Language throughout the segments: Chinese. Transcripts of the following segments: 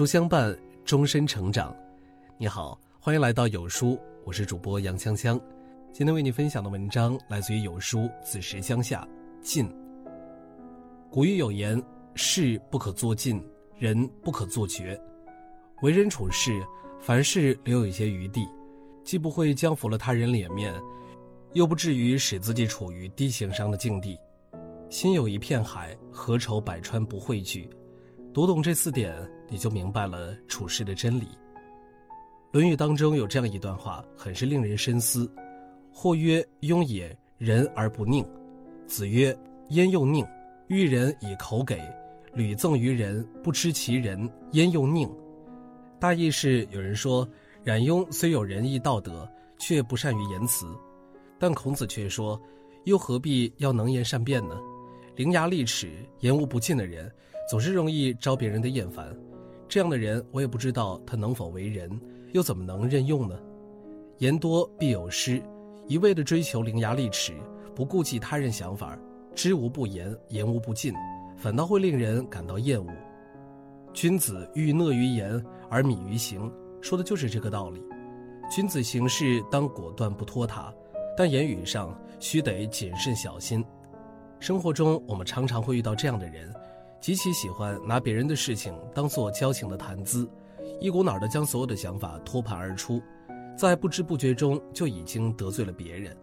书相伴，终身成长。你好，欢迎来到有书，我是主播杨香香。今天为你分享的文章来自于有书子时江夏。尽。古语有言：事不可做尽，人不可做绝。为人处事，凡事留有一些余地，既不会将服了他人脸面，又不至于使自己处于低情商的境地。心有一片海，何愁百川不汇聚？读懂这四点，你就明白了处事的真理。《论语》当中有这样一段话，很是令人深思：“或曰庸也，仁而不佞。”子曰：“焉又佞？欲人以口给，屡赠于人，不知其人，焉又佞？”大意是，有人说冉雍虽有仁义道德，却不善于言辞，但孔子却说：“又何必要能言善辩呢？”伶牙俐齿、言无不尽的人，总是容易招别人的厌烦。这样的人，我也不知道他能否为人，又怎么能任用呢？言多必有失，一味的追求伶牙俐齿，不顾及他人想法，知无不言，言无不尽，反倒会令人感到厌恶。君子欲讷于言而敏于行，说的就是这个道理。君子行事当果断不拖沓，但言语上须得谨慎小心。生活中，我们常常会遇到这样的人，极其喜欢拿别人的事情当做交情的谈资，一股脑的将所有的想法托盘而出，在不知不觉中就已经得罪了别人。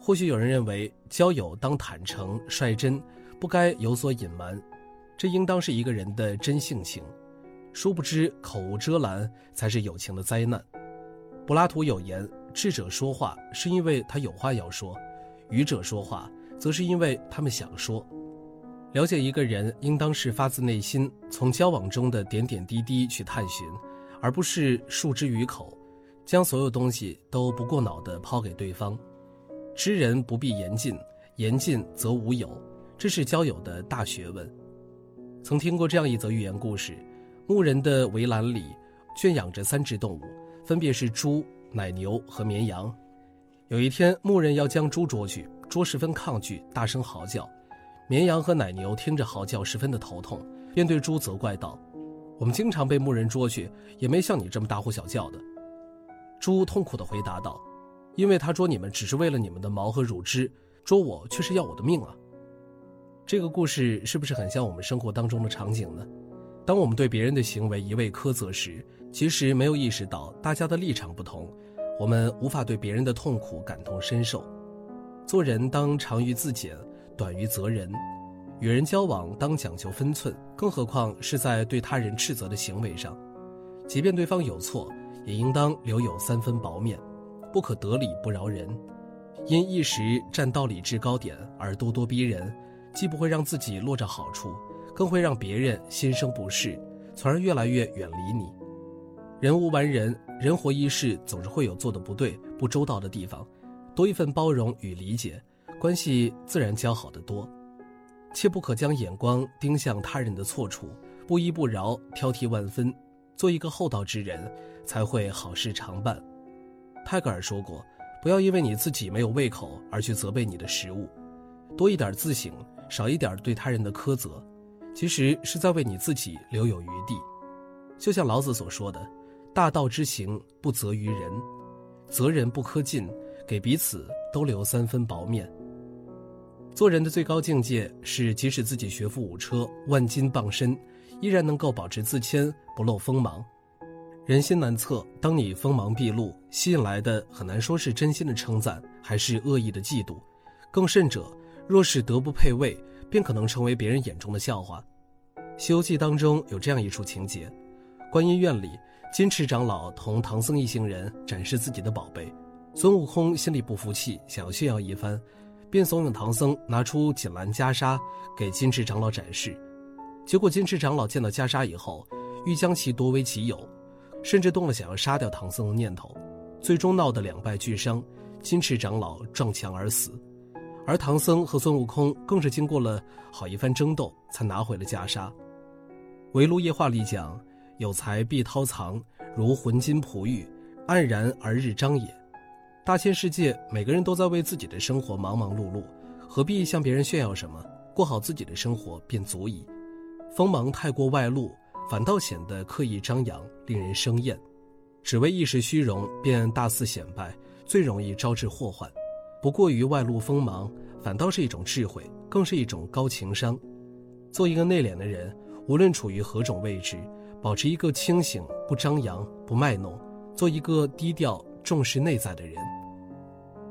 或许有人认为交友当坦诚率真，不该有所隐瞒，这应当是一个人的真性情。殊不知口无遮拦才是友情的灾难。柏拉图有言：智者说话是因为他有话要说，愚者说话。则是因为他们想说，了解一个人应当是发自内心，从交往中的点点滴滴去探寻，而不是束之于口，将所有东西都不过脑的抛给对方。知人不必言尽，言尽则无友，这是交友的大学问。曾听过这样一则寓言故事：牧人的围栏里圈养着三只动物，分别是猪、奶牛和绵羊。有一天，牧人要将猪捉去。猪十分抗拒，大声嚎叫。绵羊和奶牛听着嚎叫，十分的头痛，便对猪责怪道：“我们经常被牧人捉去，也没像你这么大呼小叫的。”猪痛苦地回答道：“因为他捉你们只是为了你们的毛和乳汁，捉我却是要我的命啊！”这个故事是不是很像我们生活当中的场景呢？当我们对别人的行为一味苛责时，其实没有意识到大家的立场不同，我们无法对别人的痛苦感同身受。做人当长于自检，短于责人；与人交往当讲究分寸，更何况是在对他人斥责的行为上。即便对方有错，也应当留有三分薄面，不可得理不饶人。因一时占道理制高点而咄咄逼人，既不会让自己落着好处，更会让别人心生不适，从而越来越远离你。人无完人，人活一世，总是会有做的不对、不周到的地方。多一份包容与理解，关系自然交好的多。切不可将眼光盯向他人的错处，不依不饶，挑剔万分。做一个厚道之人，才会好事常办。泰戈尔说过：“不要因为你自己没有胃口而去责备你的食物，多一点自省，少一点对他人的苛责，其实是在为你自己留有余地。”就像老子所说的：“大道之行，不责于人，责人不苛尽。”给彼此都留三分薄面。做人的最高境界是，即使自己学富五车、万金傍身，依然能够保持自谦，不露锋芒。人心难测，当你锋芒毕露，吸引来的很难说是真心的称赞，还是恶意的嫉妒。更甚者，若是德不配位，便可能成为别人眼中的笑话。《西游记》当中有这样一处情节：观音院里，金池长老同唐僧一行人展示自己的宝贝。孙悟空心里不服气，想要炫耀一番，便怂恿唐僧拿出锦兰袈裟给金翅长老展示。结果金翅长老见到袈裟以后，欲将其夺为己有，甚至动了想要杀掉唐僧的念头，最终闹得两败俱伤，金翅长老撞墙而死，而唐僧和孙悟空更是经过了好一番争斗，才拿回了袈裟。《围炉夜话》里讲：“有财必韬藏，如浑金璞玉，黯然而日张也。”大千世界，每个人都在为自己的生活忙忙碌碌，何必向别人炫耀什么？过好自己的生活便足矣。锋芒太过外露，反倒显得刻意张扬，令人生厌。只为一时虚荣，便大肆显摆，最容易招致祸患。不过于外露锋芒，反倒是一种智慧，更是一种高情商。做一个内敛的人，无论处于何种位置，保持一个清醒、不张扬、不卖弄，做一个低调、重视内在的人。《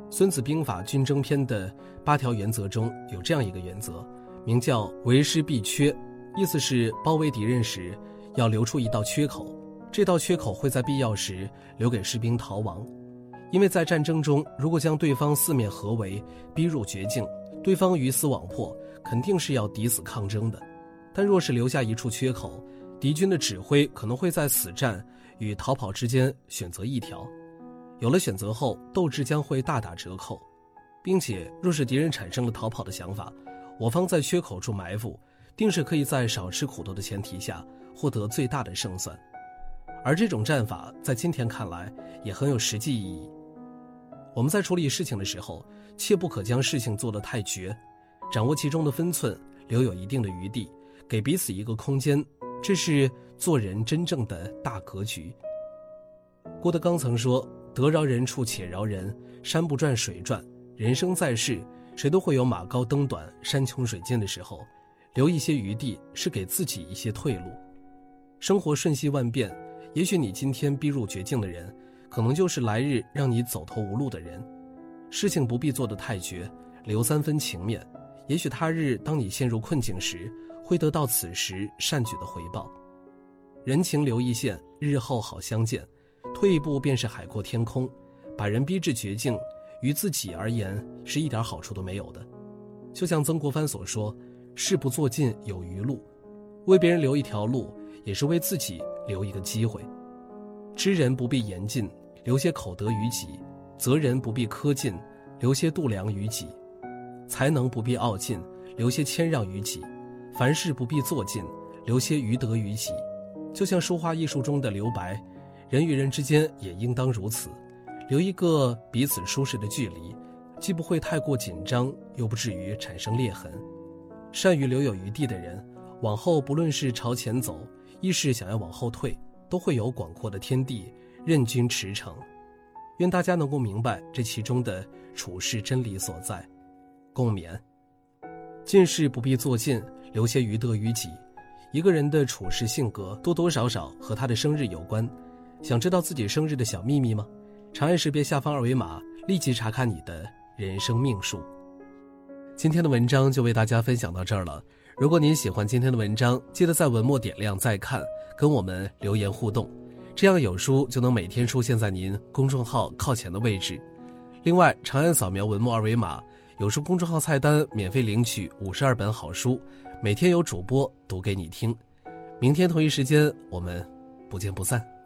孙子兵法·军争篇》的八条原则中有这样一个原则，名叫“为师必缺”，意思是包围敌人时要留出一道缺口。这道缺口会在必要时留给士兵逃亡，因为在战争中，如果将对方四面合围，逼入绝境，对方鱼死网破，肯定是要抵死抗争的。但若是留下一处缺口，敌军的指挥可能会在死战与逃跑之间选择一条。有了选择后，斗志将会大打折扣，并且若是敌人产生了逃跑的想法，我方在缺口处埋伏，定是可以在少吃苦头的前提下获得最大的胜算。而这种战法在今天看来也很有实际意义。我们在处理事情的时候，切不可将事情做得太绝，掌握其中的分寸，留有一定的余地，给彼此一个空间，这是做人真正的大格局。郭德纲曾说：“得饶人处且饶人，山不转水转。人生在世，谁都会有马高灯短、山穷水尽的时候，留一些余地是给自己一些退路。生活瞬息万变。”也许你今天逼入绝境的人，可能就是来日让你走投无路的人。事情不必做得太绝，留三分情面。也许他日当你陷入困境时，会得到此时善举的回报。人情留一线，日后好相见。退一步便是海阔天空。把人逼至绝境，于自己而言是一点好处都没有的。就像曾国藩所说：“事不做尽有余路。”为别人留一条路，也是为自己。留一个机会，知人不必言尽，留些口德于己；责人不必苛尽，留些度量于己；才能不必傲尽，留些谦让于己；凡事不必做尽，留些余德于己。就像书画艺术中的留白，人与人之间也应当如此，留一个彼此舒适的距离，既不会太过紧张，又不至于产生裂痕。善于留有余地的人，往后不论是朝前走。亦是想要往后退，都会有广阔的天地任君驰骋。愿大家能够明白这其中的处世真理所在，共勉。尽事不必做尽，留些余德于己。一个人的处事性格多多少少和他的生日有关。想知道自己生日的小秘密吗？长按识别下方二维码，立即查看你的人生命数。今天的文章就为大家分享到这儿了。如果您喜欢今天的文章，记得在文末点亮再看，跟我们留言互动，这样有书就能每天出现在您公众号靠前的位置。另外，长按扫描文末二维码，有书公众号菜单免费领取五十二本好书，每天有主播读给你听。明天同一时间，我们不见不散。